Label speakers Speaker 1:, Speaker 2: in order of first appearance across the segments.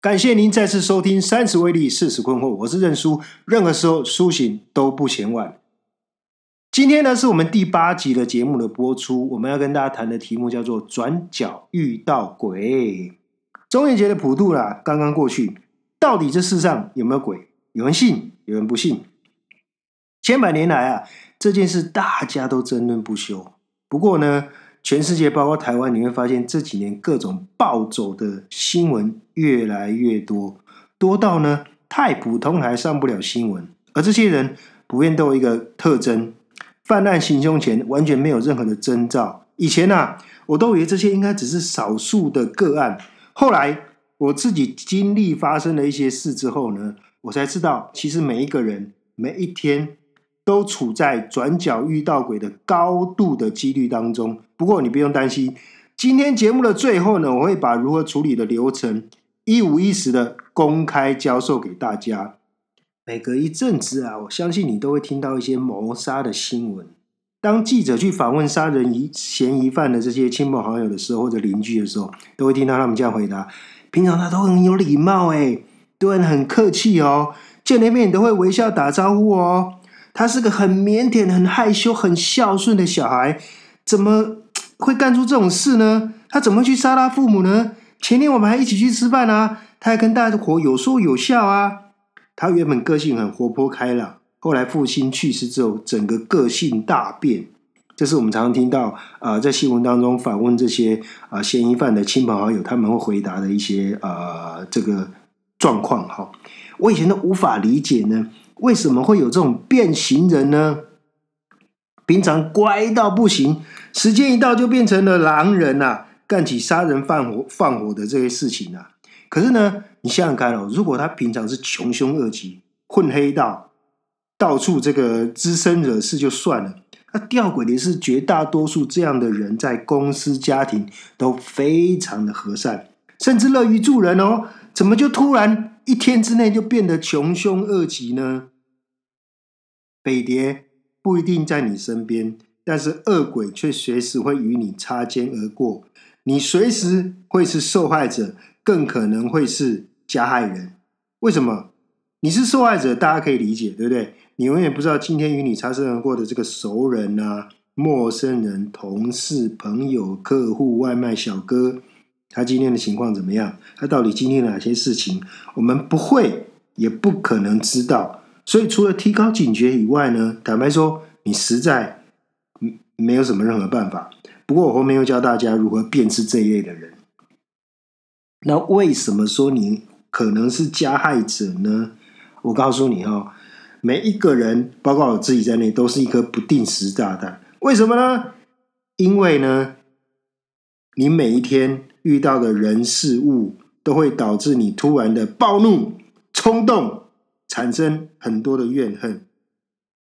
Speaker 1: 感谢您再次收听《三十威力四十困惑》，我是认输，任何时候苏醒都不嫌晚。今天呢是我们第八集的节目的播出，我们要跟大家谈的题目叫做“转角遇到鬼”。中元节的普渡啦，刚刚过去，到底这世上有没有鬼？有人信，有人不信。千百年来啊，这件事大家都争论不休。不过呢，全世界包括台湾，你会发现这几年各种暴走的新闻越来越多，多到呢太普通还上不了新闻。而这些人普遍都有一个特征：犯案行凶前完全没有任何的征兆。以前啊，我都以为这些应该只是少数的个案。后来我自己经历发生了一些事之后呢，我才知道，其实每一个人每一天。都处在转角遇到鬼的高度的几率当中。不过你不用担心，今天节目的最后呢，我会把如何处理的流程一五一十的公开教授给大家。每隔一阵子啊，我相信你都会听到一些谋杀的新闻。当记者去访问杀人疑嫌疑犯的这些亲朋好友的时候，或者邻居的时候，都会听到他们这样回答：平常他都很有礼貌，哎，对很客气哦，见了面都会微笑打招呼哦。他是个很腼腆、很害羞、很孝顺的小孩，怎么 会干出这种事呢？他怎么去杀他父母呢？前天我们还一起去吃饭啊，他还跟大家伙有说有笑啊。他原本个性很活泼开朗，后来父亲去世之后，整个个性大变。这是我们常常听到啊，在新闻当中访问这些啊嫌疑犯的亲朋好友，他们会回答的一些啊这个状况。哈，我以前都无法理解呢。为什么会有这种变形人呢？平常乖到不行，时间一到就变成了狼人呐，干起杀人放火放火的这些事情啊。可是呢，你想想看哦，如果他平常是穷凶恶极、混黑道，到处这个滋生惹事就算了，那吊诡的是，绝大多数这样的人在公司、家庭都非常的和善，甚至乐于助人哦。怎么就突然？一天之内就变得穷凶恶极呢？北蝶不一定在你身边，但是恶鬼却随时会与你擦肩而过。你随时会是受害者，更可能会是加害人。为什么？你是受害者，大家可以理解，对不对？你永远不知道今天与你擦身而过的这个熟人啊、陌生人、同事、朋友、客户、外卖小哥。他今天的情况怎么样？他到底经历了哪些事情？我们不会，也不可能知道。所以，除了提高警觉以外呢，坦白说，你实在没有什么任何办法。不过，我后面又教大家如何辨识这一类的人。那为什么说你可能是加害者呢？我告诉你哦，每一个人，包括我自己在内，都是一颗不定时炸弹。为什么呢？因为呢，你每一天。遇到的人事物都会导致你突然的暴怒、冲动，产生很多的怨恨。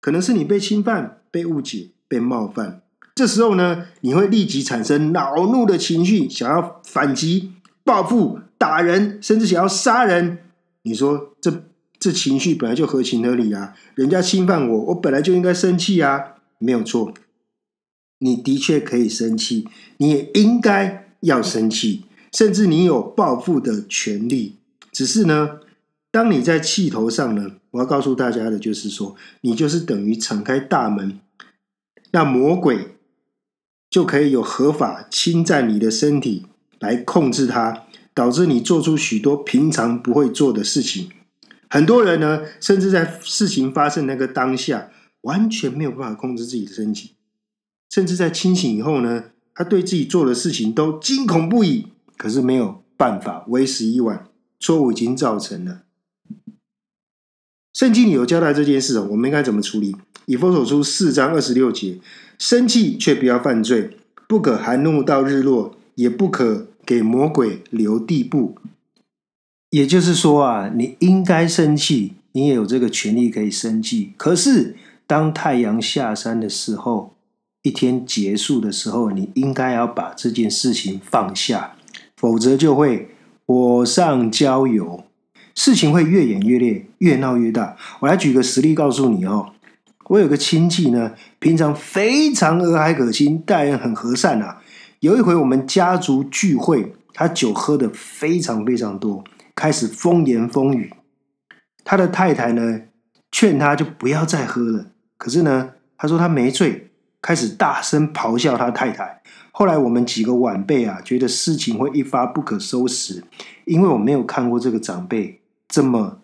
Speaker 1: 可能是你被侵犯、被误解、被冒犯，这时候呢，你会立即产生恼怒的情绪，想要反击、报复、打人，甚至想要杀人。你说这这情绪本来就合情合理啊！人家侵犯我，我本来就应该生气啊，没有错。你的确可以生气，你也应该。要生气，甚至你有报复的权利。只是呢，当你在气头上呢，我要告诉大家的就是说，你就是等于敞开大门，那魔鬼就可以有合法侵占你的身体来控制它，导致你做出许多平常不会做的事情。很多人呢，甚至在事情发生那个当下，完全没有办法控制自己的身体，甚至在清醒以后呢。他对自己做的事情都惊恐不已，可是没有办法，为时已晚，错误已经造成了。圣经有交代这件事我们应该怎么处理？以佛所书四章二十六节：生气却不要犯罪，不可含怒到日落，也不可给魔鬼留地步。也就是说啊，你应该生气，你也有这个权利可以生气。可是当太阳下山的时候，一天结束的时候，你应该要把这件事情放下，否则就会火上浇油，事情会越演越烈，越闹越大。我来举个实例告诉你哦，我有个亲戚呢，平常非常和蔼可亲，待人很和善啊。有一回我们家族聚会，他酒喝的非常非常多，开始风言风语。他的太太呢，劝他就不要再喝了。可是呢，他说他没醉，开始大声咆哮他太太。后来我们几个晚辈啊，觉得事情会一发不可收拾，因为我没有看过这个长辈这么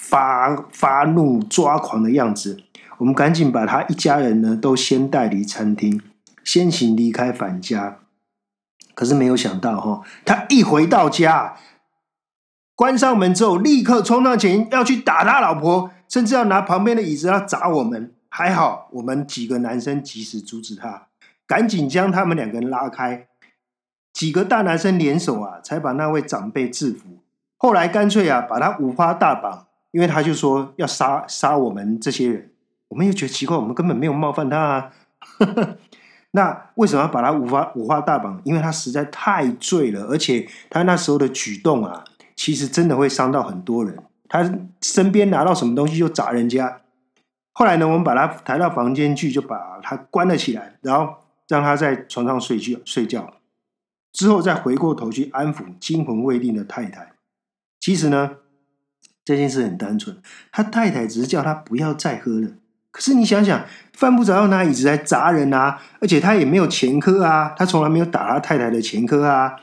Speaker 1: 发发怒抓狂的样子。我们赶紧把他一家人呢都先带离餐厅，先行离开返家。可是没有想到哈，他一回到家，关上门之后，立刻冲上前要去打他老婆，甚至要拿旁边的椅子要砸我们。还好我们几个男生及时阻止他，赶紧将他们两个人拉开。几个大男生联手啊，才把那位长辈制服。后来干脆啊，把他五花大绑，因为他就说要杀杀我们这些人。我们又觉得奇怪，我们根本没有冒犯他啊。那为什么要把他五花五花大绑？因为他实在太醉了，而且他那时候的举动啊，其实真的会伤到很多人。他身边拿到什么东西就砸人家。后来呢，我们把他抬到房间去，就把他关了起来，然后让他在床上睡去睡觉。之后再回过头去安抚惊魂未定的太太。其实呢，这件事很单纯，他太太只是叫他不要再喝了。可是你想想，犯不着要拿椅子来砸人啊！而且他也没有前科啊，他从来没有打他太太的前科啊。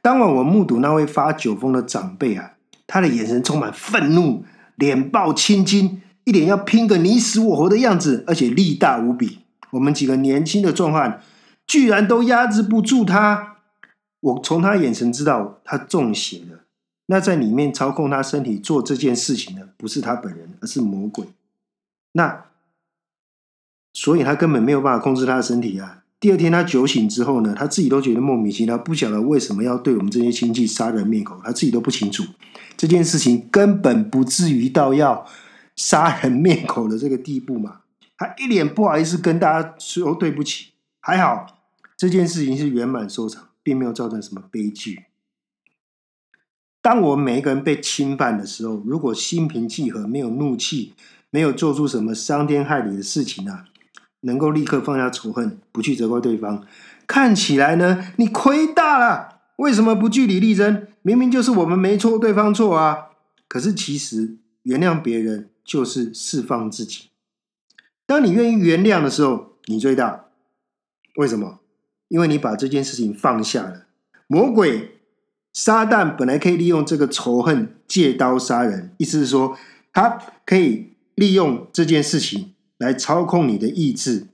Speaker 1: 当晚我目睹那位发酒疯的长辈啊，他的眼神充满愤怒，脸爆青筋，一脸要拼个你死我活的样子，而且力大无比。我们几个年轻的壮汉居然都压制不住他。我从他眼神知道他中邪了。那在里面操控他身体做这件事情的，不是他本人，而是魔鬼。那。所以他根本没有办法控制他的身体啊！第二天他酒醒之后呢，他自己都觉得莫名其妙，不晓得为什么要对我们这些亲戚杀人灭口，他自己都不清楚。这件事情根本不至于到要杀人灭口的这个地步嘛！他一脸不好意思跟大家说对不起。还好这件事情是圆满收场，并没有造成什么悲剧。当我们每一个人被侵犯的时候，如果心平气和，没有怒气，没有做出什么伤天害理的事情啊！能够立刻放下仇恨，不去责怪对方，看起来呢，你亏大了。为什么不据理力争？明明就是我们没错，对方错啊。可是其实原谅别人就是释放自己。当你愿意原谅的时候，你最大。为什么？因为你把这件事情放下了。魔鬼撒旦本来可以利用这个仇恨借刀杀人，意思是说，他可以利用这件事情。来操控你的意志，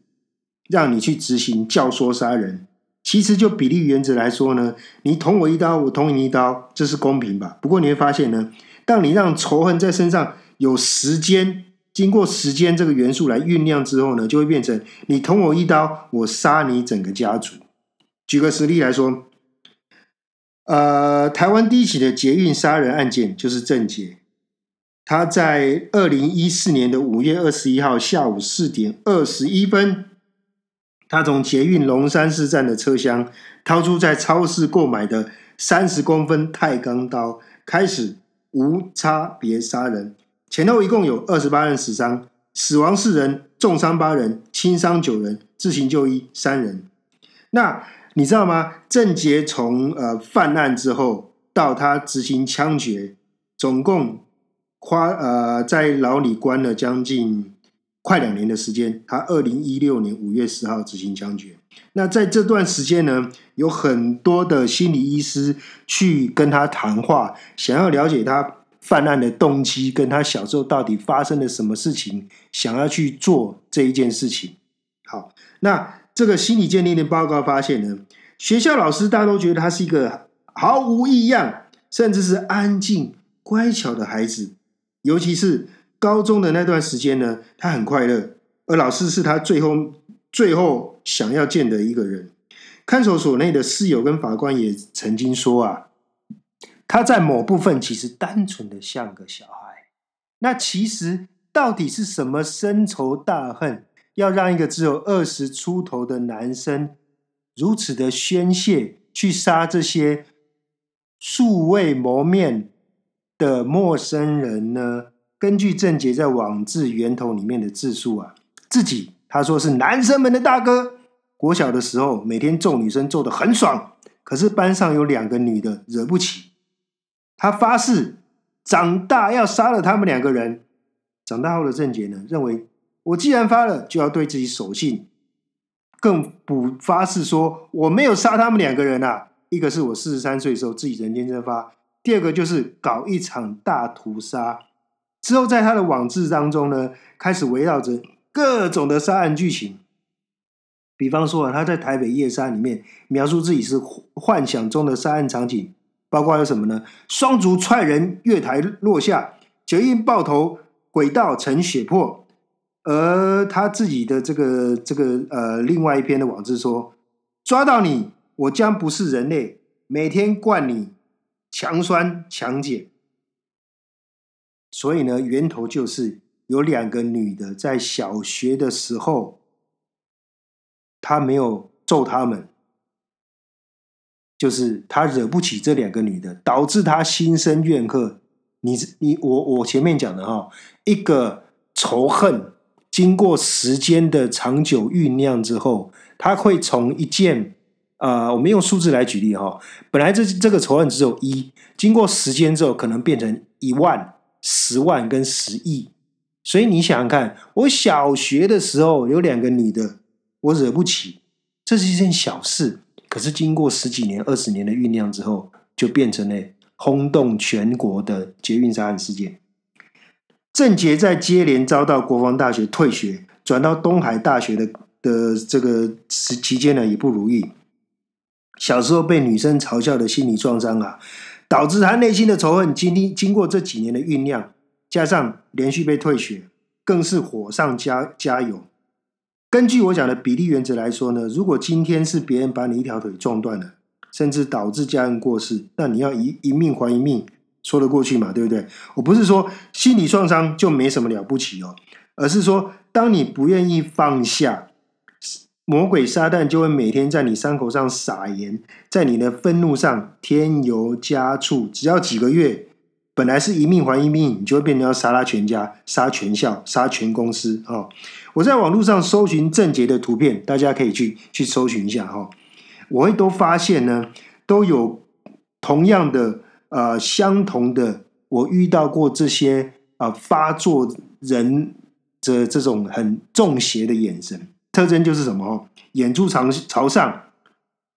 Speaker 1: 让你去执行教唆杀人。其实就比例原则来说呢，你捅我一刀，我捅你一刀，这是公平吧？不过你会发现呢，当你让仇恨在身上有时间，经过时间这个元素来酝酿之后呢，就会变成你捅我一刀，我杀你整个家族。举个实例来说，呃，台湾第一起的捷运杀人案件就是郑捷。他在二零一四年的五月二十一号下午四点二十一分，他从捷运龙山寺站的车厢掏出在超市购买的三十公分钛钢刀，开始无差别杀人，前后一共有二十八人死伤，死亡四人，重伤八人，轻伤九人，自行就医三人。那你知道吗？郑杰从呃犯案之后到他执行枪决，总共。花呃，在牢里关了将近快两年的时间。他二零一六年五月十号执行枪决。那在这段时间呢，有很多的心理医师去跟他谈话，想要了解他犯案的动机，跟他小时候到底发生了什么事情，想要去做这一件事情。好，那这个心理鉴定的报告发现呢，学校老师大家都觉得他是一个毫无异样，甚至是安静乖巧的孩子。尤其是高中的那段时间呢，他很快乐，而老师是他最后最后想要见的一个人。看守所内的室友跟法官也曾经说啊，他在某部分其实单纯的像个小孩。那其实到底是什么深仇大恨，要让一个只有二十出头的男生如此的宣泄，去杀这些素未谋面？的陌生人呢？根据郑杰在网志源头里面的自述啊，自己他说是男生们的大哥。国小的时候，每天揍女生揍的很爽，可是班上有两个女的惹不起，他发誓长大要杀了他们两个人。长大后的郑杰呢，认为我既然发了，就要对自己守信，更补发誓说我没有杀他们两个人啊。一个是我四十三岁的时候自己人间蒸发，第二个就是搞一场大屠杀。之后在他的网志当中呢，开始围绕着各种的杀案剧情。比方说啊，他在台北夜杀里面描述自己是幻想中的杀案场景，包括有什么呢？双足踹人，月台落下，脚印爆头，轨道成血泊。而他自己的这个这个呃，另外一篇的网志说：抓到你，我将不是人类，每天灌你强酸强碱。所以呢，源头就是有两个女的在小学的时候。他没有揍他们，就是他惹不起这两个女的，导致他心生怨恨。你你我我前面讲的哈，一个仇恨经过时间的长久酝酿之后，他会从一件啊，我们用数字来举例哈，本来这这个仇恨只有一，经过时间之后，可能变成一万、十万跟十亿。所以你想想看，我小学的时候有两个女的。我惹不起，这是一件小事。可是经过十几年、二十年的酝酿之后，就变成了轰动全国的捷运杀人事件。郑杰在接连遭到国防大学退学，转到东海大学的的这个时期间呢，也不如意。小时候被女生嘲笑的心理创伤啊，导致他内心的仇恨，经历经过这几年的酝酿，加上连续被退学，更是火上加加油。根据我讲的比例原则来说呢，如果今天是别人把你一条腿撞断了，甚至导致家人过世，那你要一一命还一命，说得过去嘛？对不对？我不是说心理创伤就没什么了不起哦，而是说当你不愿意放下，魔鬼撒旦就会每天在你伤口上撒盐，在你的愤怒上添油加醋，只要几个月。本来是一命还一命，你就会变成要杀他全家、杀全校、杀全公司哦。我在网络上搜寻郑杰的图片，大家可以去去搜寻一下哈。我会都发现呢，都有同样的呃相同的，我遇到过这些啊发作人的这种很中邪的眼神特征就是什么？眼珠朝朝上，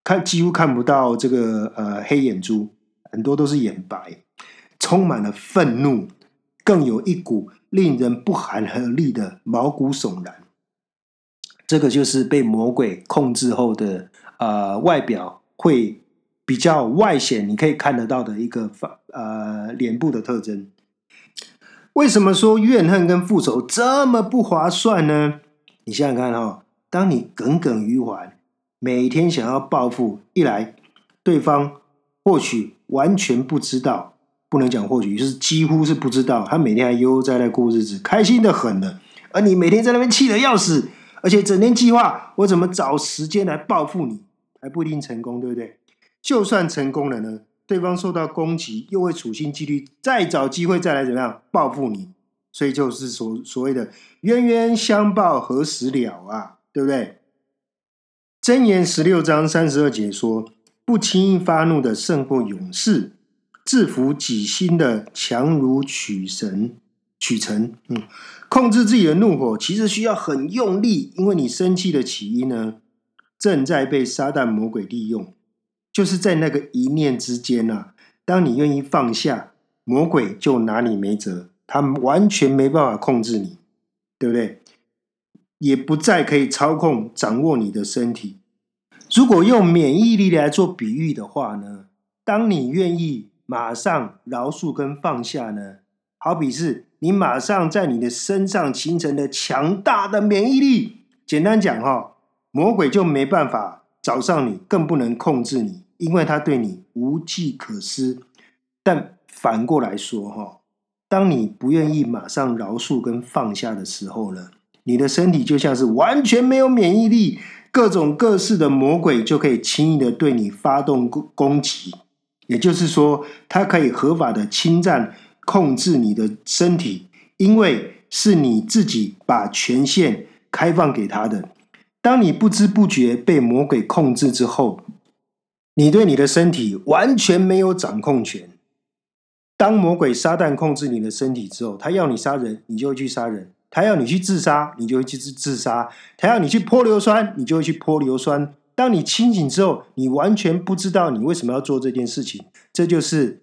Speaker 1: 看几乎看不到这个呃黑眼珠，很多都是眼白。充满了愤怒，更有一股令人不寒而栗的毛骨悚然。这个就是被魔鬼控制后的呃外表会比较外显，你可以看得到的一个呃脸部的特征。为什么说怨恨跟复仇这么不划算呢？你想想看哈，当你耿耿于怀，每天想要报复，一来对方或许完全不知道。不能讲或许，就是几乎是不知道。他每天还悠悠哉哉过日子，开心的很呢。而你每天在那边气得要死，而且整天计划我怎么找时间来报复你，还不一定成功，对不对？就算成功了呢，对方受到攻击，又会处心积虑再找机会再来怎么样报复你。所以就是所所谓的冤冤相报何时了啊，对不对？箴言十六章三十二节说：不轻易发怒的胜过勇士。制服己心的强如取神取成，嗯，控制自己的怒火其实需要很用力，因为你生气的起因呢，正在被撒旦魔鬼利用，就是在那个一念之间呐。当你愿意放下，魔鬼就拿你没辙，他完全没办法控制你，对不对？也不再可以操控掌握你的身体。如果用免疫力来做比喻的话呢，当你愿意。马上饶恕跟放下呢？好比是你马上在你的身上形成了强大的免疫力。简单讲哈，魔鬼就没办法找上你，更不能控制你，因为他对你无计可施。但反过来说哈，当你不愿意马上饶恕跟放下的时候呢，你的身体就像是完全没有免疫力，各种各式的魔鬼就可以轻易的对你发动攻攻击。也就是说，它可以合法的侵占、控制你的身体，因为是你自己把权限开放给他的。当你不知不觉被魔鬼控制之后，你对你的身体完全没有掌控权。当魔鬼撒旦控制你的身体之后，他要你杀人，你就会去杀人；他要你去自杀，你就会去自自杀；他要你去泼硫酸，你就会去泼硫酸。当你清醒之后，你完全不知道你为什么要做这件事情，这就是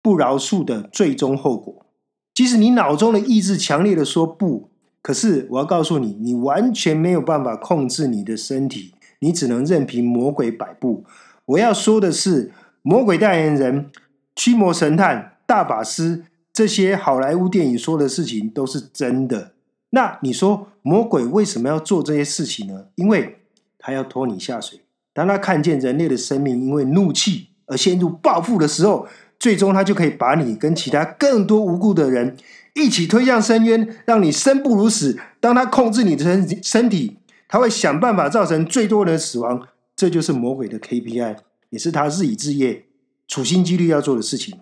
Speaker 1: 不饶恕的最终后果。即使你脑中的意志强烈的说不，可是我要告诉你，你完全没有办法控制你的身体，你只能任凭魔鬼摆布。我要说的是，魔鬼代言人。驱魔神探、大法师，这些好莱坞电影说的事情都是真的。那你说魔鬼为什么要做这些事情呢？因为他要拖你下水。当他看见人类的生命因为怒气而陷入报复的时候，最终他就可以把你跟其他更多无辜的人一起推向深渊，让你生不如死。当他控制你的身身体，他会想办法造成最多人死亡。这就是魔鬼的 KPI，也是他日以继夜。处心积虑要做的事情，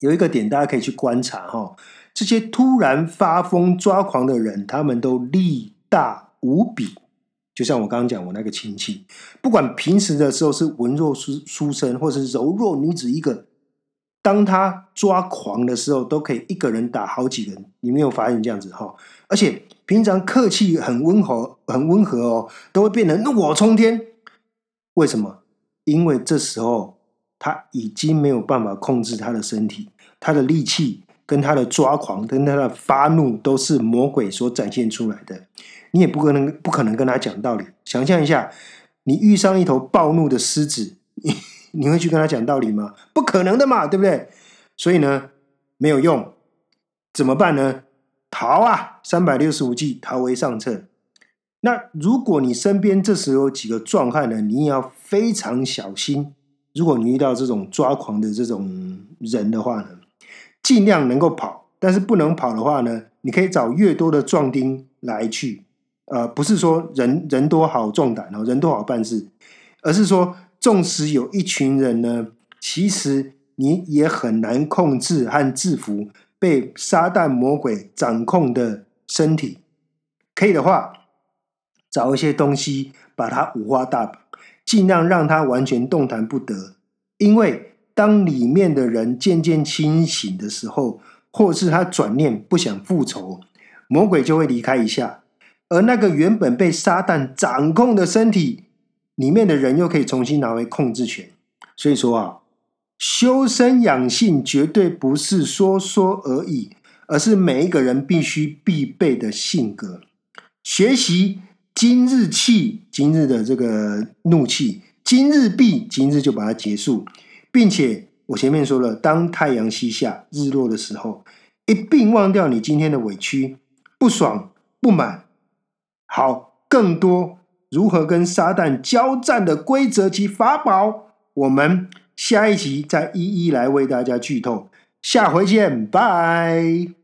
Speaker 1: 有一个点大家可以去观察哈，这些突然发疯抓狂的人，他们都力大无比。就像我刚刚讲，我那个亲戚，不管平时的时候是文弱书书生，或是柔弱女子一个，当他抓狂的时候，都可以一个人打好几人。你没有发现这样子哈？而且平常客气很温和、很温和哦，都会变得怒火冲天。为什么？因为这时候。他已经没有办法控制他的身体，他的力气跟他的抓狂跟他的发怒都是魔鬼所展现出来的。你也不可能不可能跟他讲道理。想象一下，你遇上一头暴怒的狮子，你你会去跟他讲道理吗？不可能的嘛，对不对？所以呢，没有用，怎么办呢？逃啊！三百六十五计，逃为上策。那如果你身边这时候有几个壮汉呢，你也要非常小心。如果你遇到这种抓狂的这种人的话呢，尽量能够跑，但是不能跑的话呢，你可以找越多的壮丁来去，呃，不是说人人多好壮胆哦，人多好办事，而是说，纵使有一群人呢，其实你也很难控制和制服被撒旦魔鬼掌控的身体。可以的话，找一些东西把它五花大绑。尽量让他完全动弹不得，因为当里面的人渐渐清醒的时候，或是他转念不想复仇，魔鬼就会离开一下，而那个原本被撒旦掌控的身体里面的人又可以重新拿回控制权。所以说啊，修身养性绝对不是说说而已，而是每一个人必须必备的性格学习。今日气，今日的这个怒气，今日必，今日就把它结束，并且我前面说了，当太阳西下、日落的时候，一并忘掉你今天的委屈、不爽、不满。好，更多如何跟撒旦交战的规则及法宝，我们下一集再一一来为大家剧透。下回见，拜。